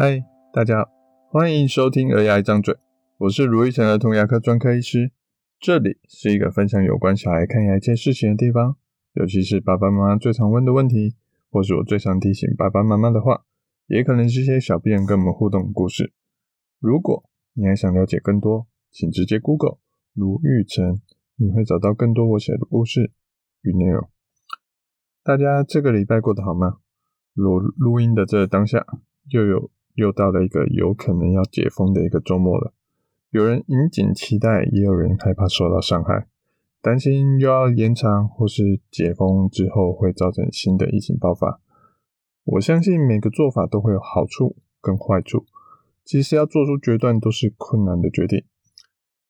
嗨，大家好，欢迎收听《儿牙一张嘴》，我是卢玉成儿童牙科专科医师。这里是一个分享有关小孩看牙一件事情的地方，尤其是爸爸妈妈最常问的问题，或是我最常提醒爸爸妈妈的话，也可能是一些小病人跟我们互动的故事。如果你还想了解更多，请直接 Google 卢玉成，你会找到更多我写的故事与内容。大家这个礼拜过得好吗？录录音的这当下，又有又到了一个有可能要解封的一个周末了。有人引颈期待，也有人害怕受到伤害，担心又要延长或是解封之后会造成新的疫情爆发。我相信每个做法都会有好处跟坏处，其实要做出决断都是困难的决定。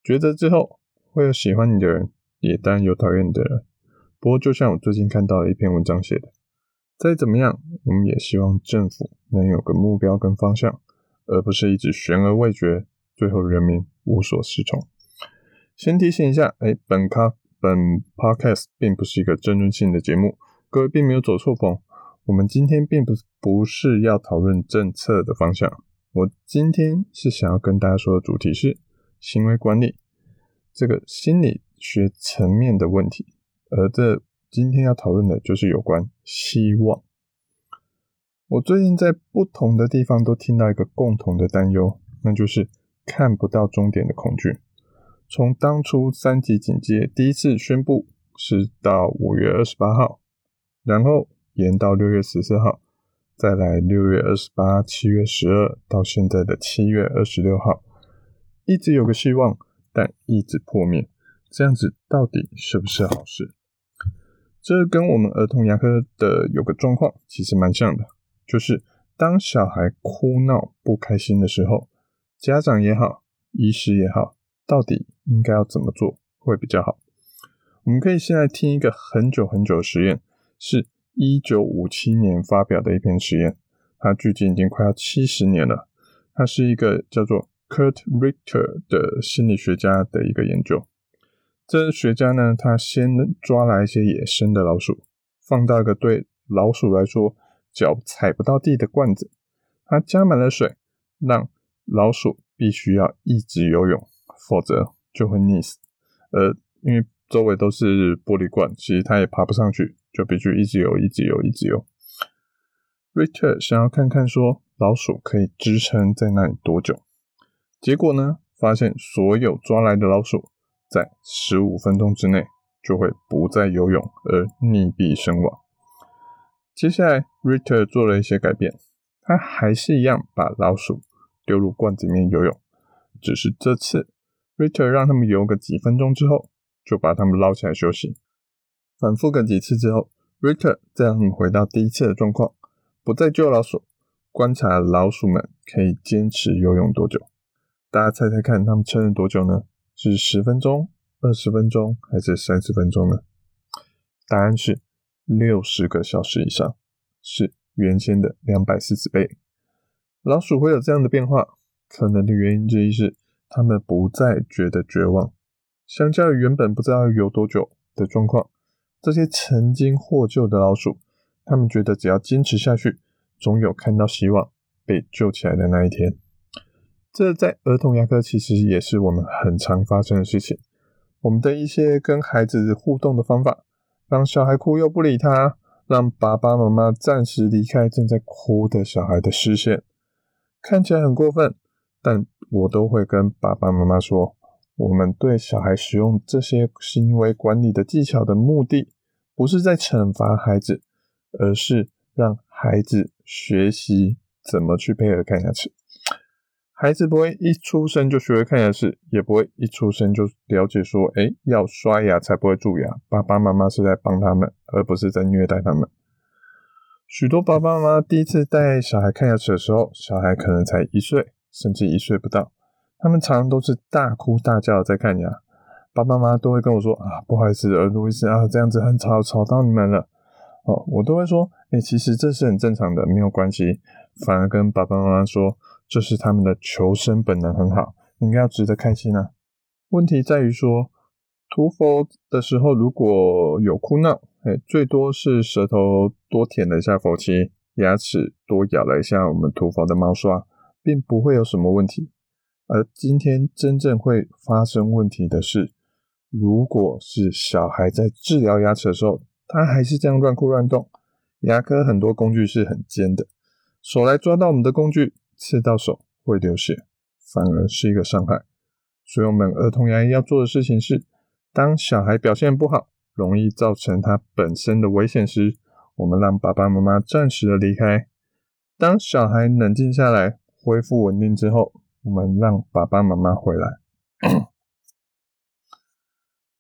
抉择之后，会有喜欢你的人，也当然有讨厌你的人。不过，就像我最近看到的一篇文章写的，再怎么样，我们也希望政府能有个目标跟方向，而不是一直悬而未决，最后人民无所适从。先提醒一下，哎，本咖本 podcast 并不是一个争论性的节目，各位并没有走错棚。我们今天并不不是要讨论政策的方向，我今天是想要跟大家说的主题是行为管理这个心理学层面的问题。而这今天要讨论的就是有关希望。我最近在不同的地方都听到一个共同的担忧，那就是看不到终点的恐惧。从当初三级警戒第一次宣布是到五月二十八号，然后延到六月十四号，再来六月二十八、七月十二，到现在的七月二十六号，一直有个希望，但一直破灭。这样子到底是不是好事？这跟我们儿童牙科的有个状况其实蛮像的，就是当小孩哭闹不开心的时候，家长也好，医师也好，到底应该要怎么做会比较好？我们可以先来听一个很久很久的实验，是一九五七年发表的一篇实验，它距今已经快要七十年了。它是一个叫做 Kurt Richter 的心理学家的一个研究。这学家呢，他先抓来一些野生的老鼠，放到一个对老鼠来说脚踩不到地的罐子，他加满了水，让老鼠必须要一直游泳，否则就会溺死。呃，因为周围都是玻璃罐，其实它也爬不上去，就必须一直游，一直游，一直游。Richter 想要看看说老鼠可以支撑在那里多久，结果呢，发现所有抓来的老鼠。在十五分钟之内就会不再游泳而溺毙身亡。接下来，Richter 做了一些改变，他还是一样把老鼠丢入罐子里面游泳，只是这次 Richter 让他们游个几分钟之后，就把他们捞起来休息。反复个几次之后，Richter 再让他们回到第一次的状况，不再救老鼠，观察老鼠们可以坚持游泳多久。大家猜猜看，他们撑了多久呢？是十分钟、二十分钟还是三十分钟呢？答案是六十个小时以上，是原先的两百四十倍。老鼠会有这样的变化，可能的原因之一是它们不再觉得绝望。相较于原本不知道要游多久的状况，这些曾经获救的老鼠，他们觉得只要坚持下去，总有看到希望被救起来的那一天。这在儿童牙科其实也是我们很常发生的事情。我们的一些跟孩子互动的方法，让小孩哭又不理他，让爸爸妈妈暂时离开正在哭的小孩的视线，看起来很过分，但我都会跟爸爸妈妈说，我们对小孩使用这些行为管理的技巧的目的，不是在惩罚孩子，而是让孩子学习怎么去配合看牙齿。孩子不会一出生就学会看牙齿，也不会一出生就了解说，诶，要刷牙才不会蛀牙。爸爸妈妈是在帮他们，而不是在虐待他们。许多爸爸妈妈第一次带小孩看牙齿的时候，小孩可能才一岁，甚至一岁不到，他们常常都是大哭大叫的在看牙。爸爸妈妈都会跟我说啊，不好意思，卢医师啊，这样子很吵，吵到你们了。哦，我都会说，诶，其实这是很正常的，没有关系。反而跟爸爸妈妈说。这是他们的求生本能很好，应该要值得开心啊。问题在于说，涂氟的时候如果有哭闹，哎，最多是舌头多舔了一下氟漆，牙齿多咬了一下我们涂氟的猫刷，并不会有什么问题。而今天真正会发生问题的是，如果是小孩在治疗牙齿的时候，他还是这样乱哭乱动，牙科很多工具是很尖的，手来抓到我们的工具，刺到手会流血，反而是一个伤害。所以，我们儿童牙医要做的事情是，当小孩表现不好，容易造成他本身的危险时，我们让爸爸妈妈暂时的离开。当小孩冷静下来，恢复稳定之后，我们让爸爸妈妈回来。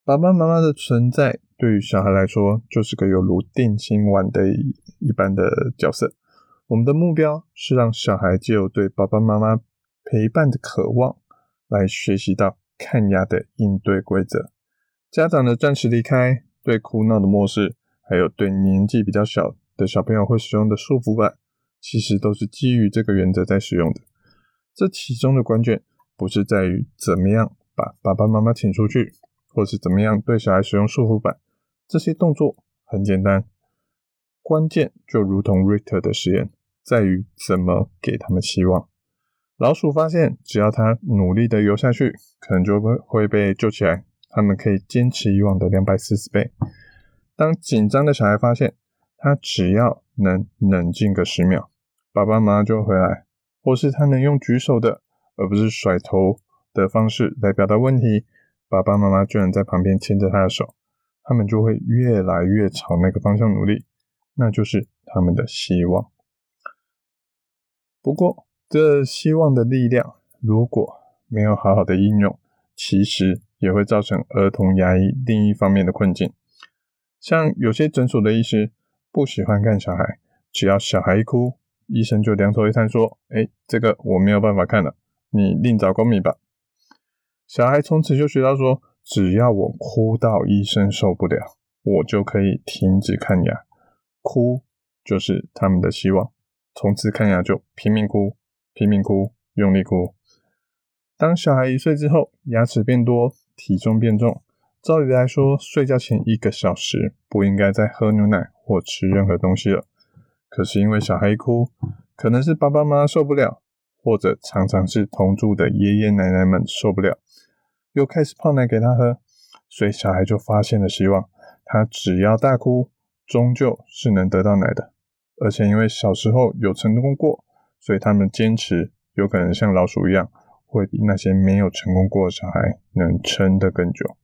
爸爸妈妈的存在对于小孩来说，就是个犹如定心丸的一般的角色。我们的目标是让小孩借由对爸爸妈妈陪伴的渴望，来学习到看牙的应对规则。家长的暂时离开，对哭闹的漠视，还有对年纪比较小的小朋友会使用的束缚板，其实都是基于这个原则在使用的。这其中的关键不是在于怎么样把爸爸妈妈请出去。或是怎么样对小孩使用束缚板，这些动作很简单，关键就如同 Richter 的实验，在于怎么给他们希望。老鼠发现，只要它努力的游下去，可能就会会被救起来。他们可以坚持以往的两百四十倍。当紧张的小孩发现，他只要能冷静个十秒，爸爸妈妈就会回来，或是他能用举手的，而不是甩头的方式来表达问题。爸爸妈妈居然在旁边牵着他的手，他们就会越来越朝那个方向努力，那就是他们的希望。不过，这希望的力量如果没有好好的应用，其实也会造成儿童牙医另一方面的困境。像有些诊所的医师不喜欢看小孩，只要小孩一哭，医生就两手一摊说：“哎，这个我没有办法看了，你另找公民吧。”小孩从此就学到说，只要我哭到医生受不了，我就可以停止看牙。哭就是他们的希望，从此看牙就拼命哭，拼命哭，用力哭。当小孩一岁之后，牙齿变多，体重变重，照理来说，睡觉前一个小时不应该再喝牛奶或吃任何东西了。可是因为小孩一哭，可能是爸爸妈妈受不了。或者常常是同住的爷爷奶奶们受不了，又开始泡奶给他喝，所以小孩就发现了希望。他只要大哭，终究是能得到奶的。而且因为小时候有成功过，所以他们坚持，有可能像老鼠一样，会比那些没有成功过的小孩能撑得更久。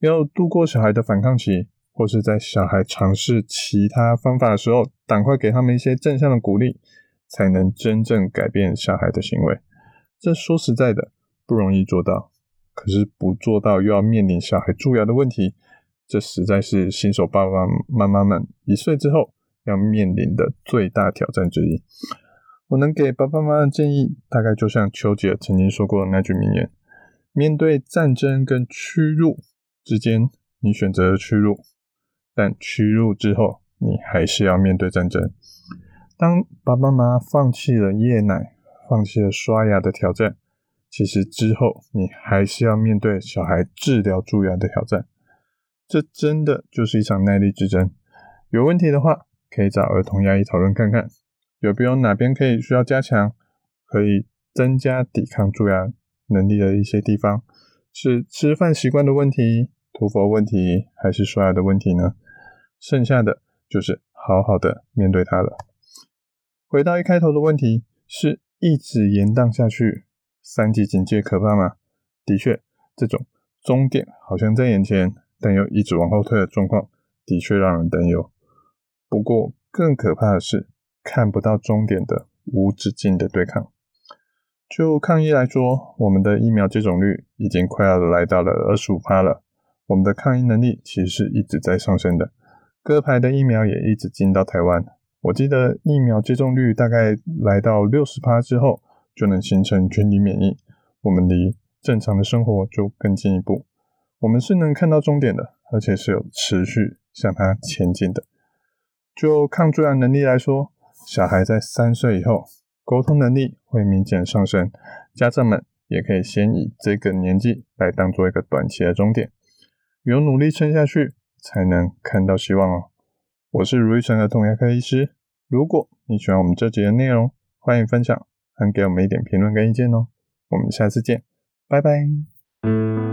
要度过小孩的反抗期，或是在小孩尝试其他方法的时候，赶快给他们一些正向的鼓励。才能真正改变小孩的行为，这说实在的不容易做到。可是不做到又要面临小孩蛀牙的问题，这实在是新手爸爸妈妈们一岁之后要面临的最大挑战之一。我能给爸爸妈妈的建议，大概就像丘吉尔曾经说过的那句名言：面对战争跟屈辱之间，你选择了屈辱，但屈辱之后，你还是要面对战争。当爸爸妈妈放弃了夜奶、放弃了刷牙的挑战，其实之后你还是要面对小孩治疗蛀牙的挑战。这真的就是一场耐力之争。有问题的话，可以找儿童牙医讨论看看，有没有哪边可以需要加强，可以增加抵抗蛀牙能力的一些地方。是吃饭习惯的问题、涂氟问题，还是刷牙的问题呢？剩下的就是好好的面对它了。回到一开头的问题，是一直延宕下去，三级警戒可怕吗？的确，这种终点好像在眼前，但又一直往后退的状况，的确让人担忧。不过，更可怕的是看不到终点的无止境的对抗。就抗疫来说，我们的疫苗接种率已经快要来到了二十五趴了，我们的抗疫能力其实是一直在上升的，各牌的疫苗也一直进到台湾。我记得疫苗接种率大概来到六十趴之后，就能形成群体免疫，我们离正常的生活就更进一步。我们是能看到终点的，而且是有持续向它前进的。就抗蛀牙能力来说，小孩在三岁以后，沟通能力会明显上升。家长们也可以先以这个年纪来当做一个短期的终点，有努力撑下去，才能看到希望哦。我是如意城儿童牙科医师。如果你喜欢我们这集的内容，欢迎分享，还给我们一点评论跟意见哦。我们下次见，拜拜。